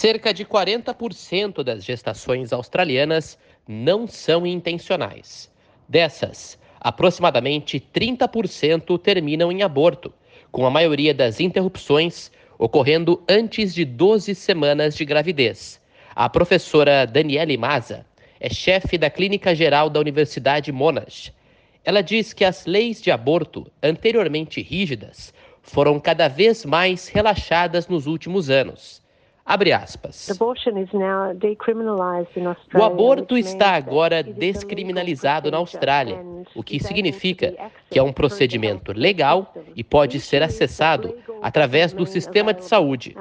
Cerca de 40% das gestações australianas não são intencionais. Dessas, aproximadamente 30% terminam em aborto, com a maioria das interrupções ocorrendo antes de 12 semanas de gravidez. A professora Daniele Maza é chefe da Clínica Geral da Universidade Monash. Ela diz que as leis de aborto, anteriormente rígidas, foram cada vez mais relaxadas nos últimos anos. Abre aspas. O aborto está agora descriminalizado na Austrália, o que significa que é um procedimento legal e pode ser acessado através do sistema de saúde.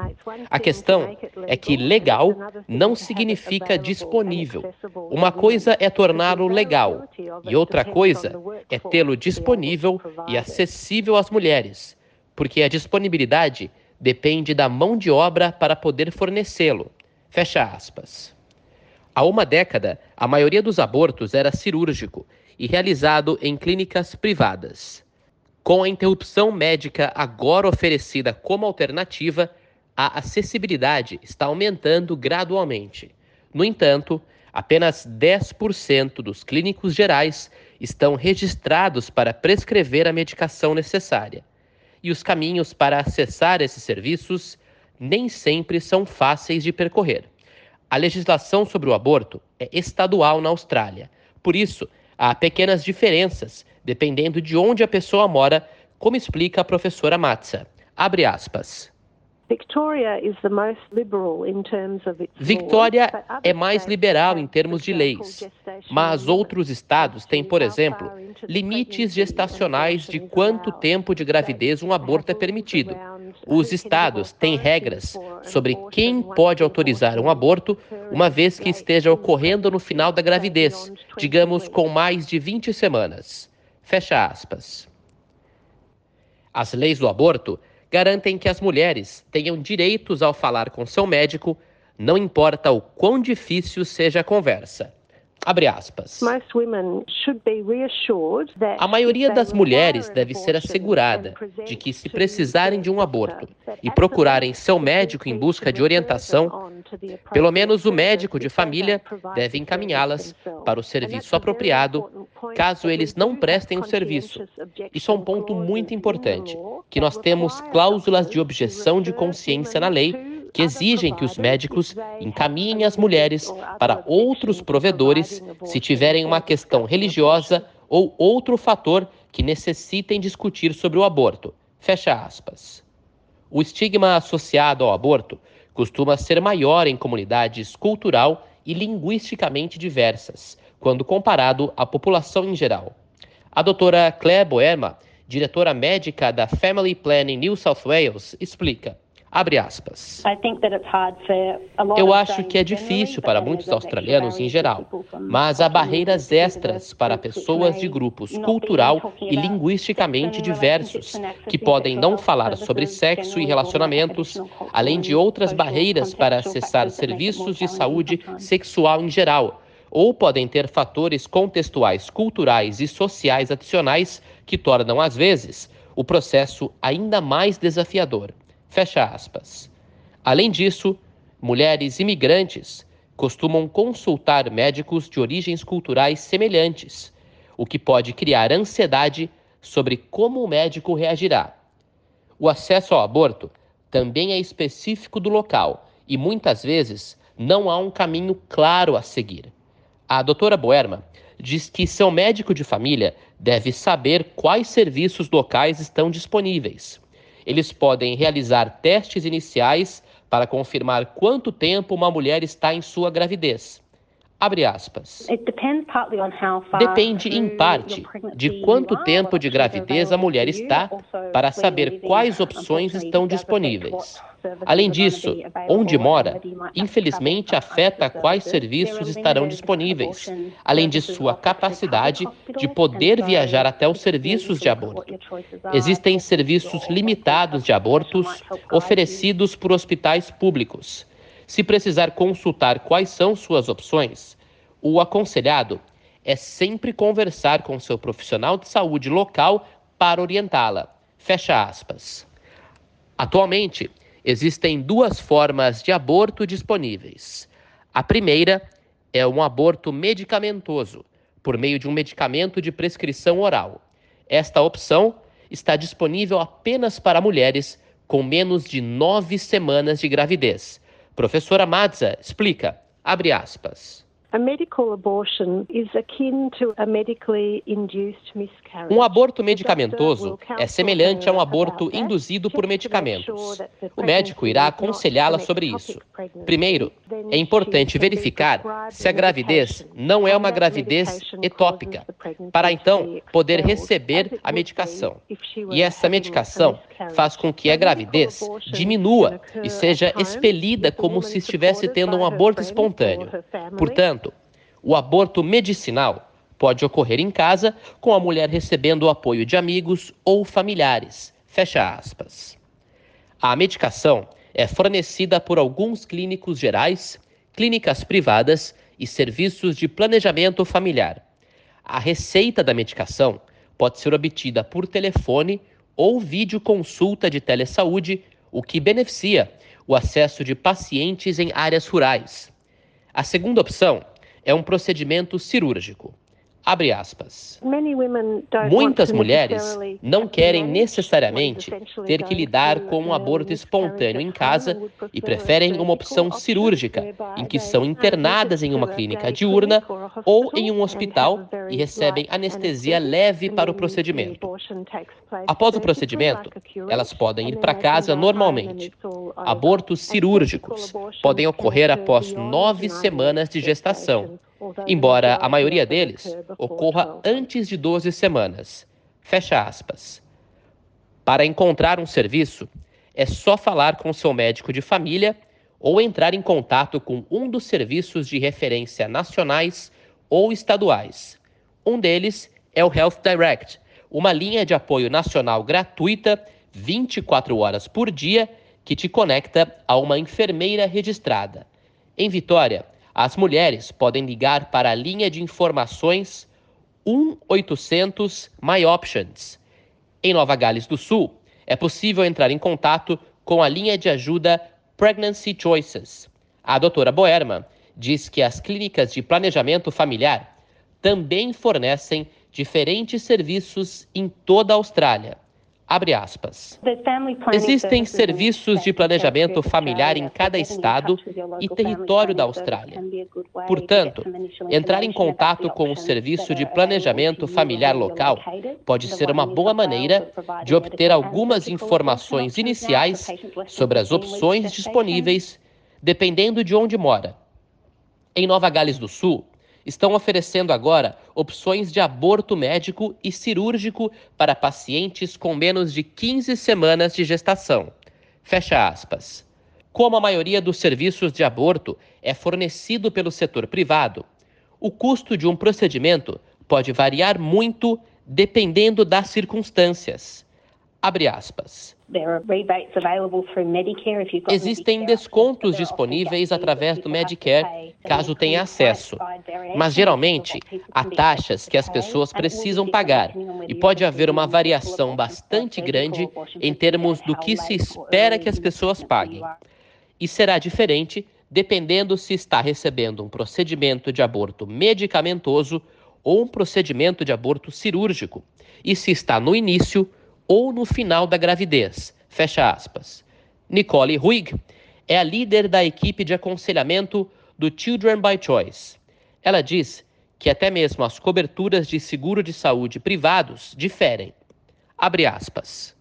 A questão é que legal não significa disponível. Uma coisa é torná-lo legal e outra coisa é tê-lo disponível e acessível às mulheres, porque a disponibilidade depende da mão de obra para poder fornecê-lo. Fecha aspas. Há uma década, a maioria dos abortos era cirúrgico e realizado em clínicas privadas. Com a interrupção médica agora oferecida como alternativa, a acessibilidade está aumentando gradualmente. No entanto, apenas 10% dos clínicos gerais estão registrados para prescrever a medicação necessária e os caminhos para acessar esses serviços nem sempre são fáceis de percorrer. A legislação sobre o aborto é estadual na Austrália. Por isso, há pequenas diferenças dependendo de onde a pessoa mora, como explica a professora Matza. Abre aspas. Victoria é mais liberal em termos de leis, mas outros estados têm, por exemplo, limites gestacionais de quanto tempo de gravidez um aborto é permitido. Os estados têm regras sobre quem pode autorizar um aborto, uma vez que esteja ocorrendo no final da gravidez, digamos com mais de 20 semanas. Fecha aspas. As leis do aborto garantem que as mulheres tenham direitos ao falar com seu médico, não importa o quão difícil seja a conversa. Abre aspas. A maioria das mulheres deve ser assegurada de que, se precisarem de um aborto e procurarem seu médico em busca de orientação, pelo menos o médico de família deve encaminhá-las para o serviço apropriado, caso eles não prestem o serviço. Isso é um ponto muito importante, que nós temos cláusulas de objeção de consciência na lei que exigem que os médicos encaminhem as mulheres para outros provedores se tiverem uma questão religiosa ou outro fator que necessitem discutir sobre o aborto. Fecha aspas. O estigma associado ao aborto costuma ser maior em comunidades cultural e linguisticamente diversas, quando comparado à população em geral. A doutora Claire Boerma, diretora médica da Family Planning New South Wales, explica. Abre aspas. Eu acho que é difícil para muitos australianos em geral, mas há barreiras extras para pessoas de grupos cultural e linguisticamente diversos, que podem não falar sobre sexo e relacionamentos, além de outras barreiras para acessar serviços de saúde sexual em geral, ou podem ter fatores contextuais culturais e sociais adicionais que tornam, às vezes, o processo ainda mais desafiador. Fecha aspas. Além disso, mulheres imigrantes costumam consultar médicos de origens culturais semelhantes, o que pode criar ansiedade sobre como o médico reagirá. O acesso ao aborto também é específico do local e muitas vezes não há um caminho claro a seguir. A doutora Boerma diz que seu médico de família deve saber quais serviços locais estão disponíveis eles podem realizar testes iniciais para confirmar quanto tempo uma mulher está em sua gravidez. Abre aspas. Depende, em parte, de quanto tempo de gravidez a mulher está para saber quais opções estão disponíveis. Além disso, onde mora, infelizmente afeta quais serviços estarão disponíveis, além de sua capacidade de poder viajar até os serviços de aborto. Existem serviços limitados de abortos oferecidos por hospitais públicos. Se precisar consultar quais são suas opções, o aconselhado é sempre conversar com seu profissional de saúde local para orientá-la. Fecha aspas. Atualmente, Existem duas formas de aborto disponíveis. A primeira é um aborto medicamentoso, por meio de um medicamento de prescrição oral. Esta opção está disponível apenas para mulheres com menos de nove semanas de gravidez. Professora Mazza explica, abre aspas. Um aborto medicamentoso é semelhante a um aborto induzido por medicamentos. O médico irá aconselhá-la sobre isso. Primeiro, é importante verificar se a gravidez não é uma gravidez etópica, para então poder receber a medicação. E essa medicação faz com que a gravidez diminua e seja expelida como se estivesse tendo um aborto espontâneo. Portanto, o aborto medicinal pode ocorrer em casa, com a mulher recebendo o apoio de amigos ou familiares. Fecha aspas. A medicação é fornecida por alguns clínicos gerais, clínicas privadas e serviços de planejamento familiar. A receita da medicação pode ser obtida por telefone ou videoconsulta de telesaúde, o que beneficia o acesso de pacientes em áreas rurais. A segunda opção é um procedimento cirúrgico. Abre aspas. Muitas mulheres não querem necessariamente ter que lidar com um aborto espontâneo em casa e preferem uma opção cirúrgica, em que são internadas em uma clínica diurna ou em um hospital e recebem anestesia leve para o procedimento. Após o procedimento, elas podem ir para casa normalmente. Abortos cirúrgicos podem ocorrer após nove semanas de gestação embora a maioria deles ocorra antes de 12 semanas. Fecha aspas. Para encontrar um serviço, é só falar com seu médico de família ou entrar em contato com um dos serviços de referência nacionais ou estaduais. Um deles é o Health Direct, uma linha de apoio nacional gratuita 24 horas por dia que te conecta a uma enfermeira registrada. Em Vitória, as mulheres podem ligar para a linha de informações 1-800 My Options. Em Nova Gales do Sul, é possível entrar em contato com a linha de ajuda Pregnancy Choices. A doutora Boerman diz que as clínicas de planejamento familiar também fornecem diferentes serviços em toda a Austrália. Abre aspas. Existem serviços de planejamento familiar em cada estado e território da Austrália. Portanto, entrar em contato com o serviço de planejamento familiar local pode ser uma boa maneira de obter algumas informações iniciais sobre as opções disponíveis, dependendo de onde mora. Em Nova Gales do Sul, estão oferecendo agora opções de aborto médico e cirúrgico para pacientes com menos de 15 semanas de gestação. Fecha aspas. Como a maioria dos serviços de aborto é fornecido pelo setor privado, o custo de um procedimento pode variar muito dependendo das circunstâncias. Abre aspas. Existem descontos disponíveis através do Medicare, caso tenha acesso, mas geralmente há taxas que as pessoas precisam pagar e pode haver uma variação bastante grande em termos do que se espera que as pessoas paguem. E será diferente dependendo se está recebendo um procedimento de aborto medicamentoso ou um procedimento de aborto cirúrgico, e se está no início ou no final da gravidez. Fecha aspas. Nicole Ruig é a líder da equipe de aconselhamento do Children by Choice. Ela diz que até mesmo as coberturas de seguro de saúde privados diferem. Abre aspas.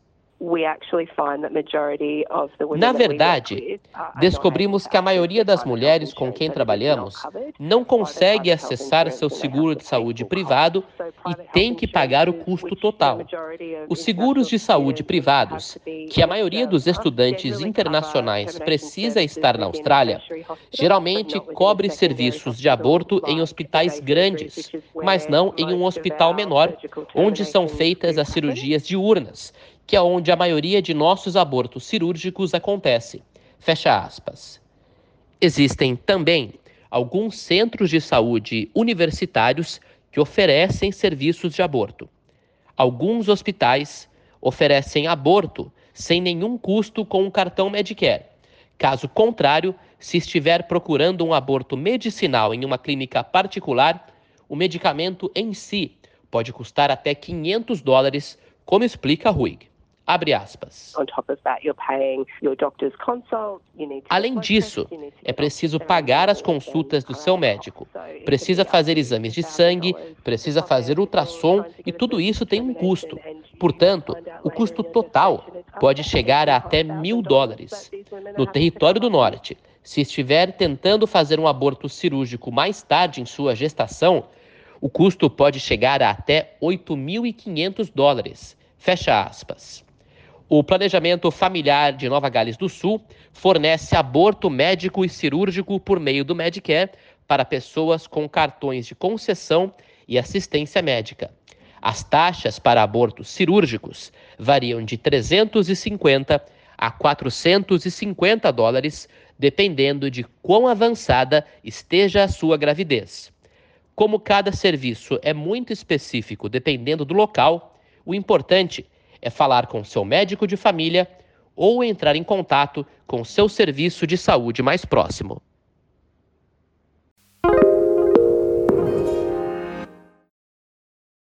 Na verdade, descobrimos que a maioria das mulheres com quem trabalhamos não consegue acessar seu seguro de saúde privado e tem que pagar o custo total. Os seguros de saúde privados, que a maioria dos estudantes internacionais precisa estar na Austrália, geralmente cobre serviços de aborto em hospitais grandes, mas não em um hospital menor, onde são feitas as cirurgias diurnas que é onde a maioria de nossos abortos cirúrgicos acontece. Fecha aspas. Existem também alguns centros de saúde universitários que oferecem serviços de aborto. Alguns hospitais oferecem aborto sem nenhum custo com o cartão Medicare. Caso contrário, se estiver procurando um aborto medicinal em uma clínica particular, o medicamento em si pode custar até 500 dólares, como explica Ruig. Abre aspas. Além disso, é preciso pagar as consultas do seu médico. Precisa fazer exames de sangue, precisa fazer ultrassom e tudo isso tem um custo. Portanto, o custo total pode chegar a até mil dólares. No território do Norte, se estiver tentando fazer um aborto cirúrgico mais tarde em sua gestação, o custo pode chegar a até 8.500 dólares. Fecha aspas. O Planejamento Familiar de Nova Gales do Sul fornece aborto médico e cirúrgico por meio do Medicare para pessoas com cartões de concessão e assistência médica. As taxas para abortos cirúrgicos variam de 350 a 450 dólares, dependendo de quão avançada esteja a sua gravidez. Como cada serviço é muito específico dependendo do local, o importante é é falar com seu médico de família ou entrar em contato com seu serviço de saúde mais próximo.